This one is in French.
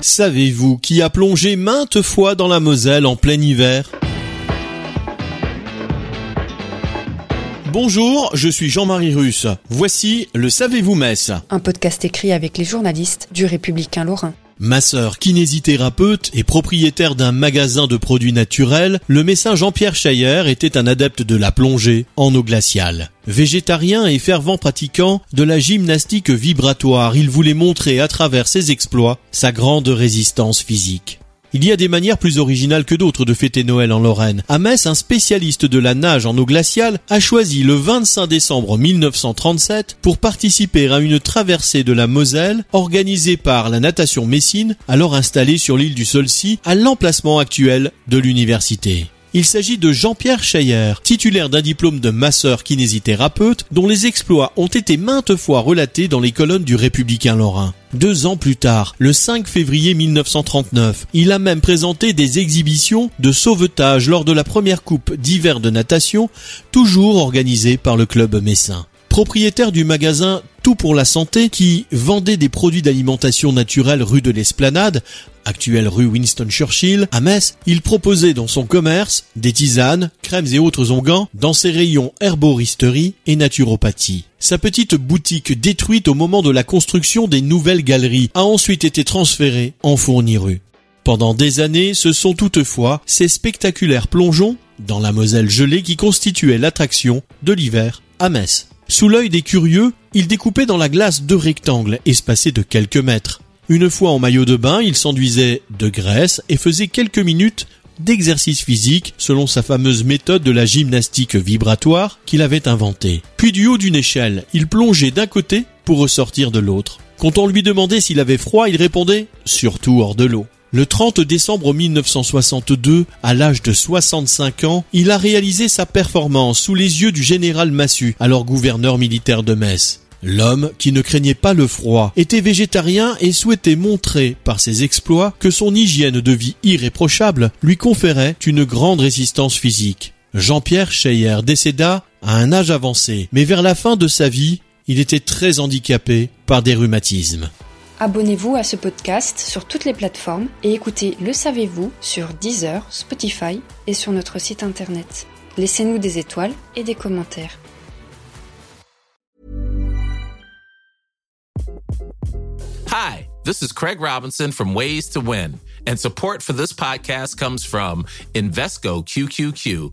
Savez-vous qui a plongé maintes fois dans la Moselle en plein hiver? Bonjour, je suis Jean-Marie Russe. Voici le Savez-vous Metz Un podcast écrit avec les journalistes du Républicain Lorrain. Ma sœur, kinésithérapeute et propriétaire d'un magasin de produits naturels, le médecin Jean-Pierre Chayer était un adepte de la plongée en eau glaciale. Végétarien et fervent pratiquant de la gymnastique vibratoire, il voulait montrer à travers ses exploits sa grande résistance physique. Il y a des manières plus originales que d'autres de fêter Noël en Lorraine. À Metz, un spécialiste de la nage en eau glaciale a choisi le 25 décembre 1937 pour participer à une traversée de la Moselle organisée par la natation Messine, alors installée sur l'île du Solcy, à l'emplacement actuel de l'université. Il s'agit de Jean-Pierre Chayer, titulaire d'un diplôme de masseur kinésithérapeute, dont les exploits ont été maintes fois relatés dans les colonnes du Républicain Lorrain. Deux ans plus tard, le 5 février 1939, il a même présenté des exhibitions de sauvetage lors de la première coupe d'hiver de natation, toujours organisée par le club messin propriétaire du magasin Tout pour la santé qui vendait des produits d'alimentation naturelle rue de l'Esplanade, actuelle rue Winston Churchill, à Metz, il proposait dans son commerce des tisanes, crèmes et autres onguents dans ses rayons herboristerie et naturopathie. Sa petite boutique détruite au moment de la construction des nouvelles galeries a ensuite été transférée en fourni rue. Pendant des années, ce sont toutefois ces spectaculaires plongeons dans la Moselle gelée qui constituaient l'attraction de l'hiver à Metz. Sous l'œil des curieux, il découpait dans la glace deux rectangles espacés de quelques mètres. Une fois en maillot de bain, il s'enduisait de graisse et faisait quelques minutes d'exercice physique selon sa fameuse méthode de la gymnastique vibratoire qu'il avait inventée. Puis du haut d'une échelle, il plongeait d'un côté pour ressortir de l'autre. Quand on lui demandait s'il avait froid, il répondait surtout hors de l'eau. Le 30 décembre 1962, à l'âge de 65 ans, il a réalisé sa performance sous les yeux du général Massu, alors gouverneur militaire de Metz. L'homme, qui ne craignait pas le froid, était végétarien et souhaitait montrer par ses exploits que son hygiène de vie irréprochable lui conférait une grande résistance physique. Jean-Pierre Scheyer décéda à un âge avancé, mais vers la fin de sa vie, il était très handicapé par des rhumatismes. Abonnez-vous à ce podcast sur toutes les plateformes et écoutez Le Savez-vous sur Deezer, Spotify et sur notre site internet. Laissez-nous des étoiles et des commentaires. Hi, this is Craig Robinson from Ways to Win, and support for this podcast comes from Invesco QQQ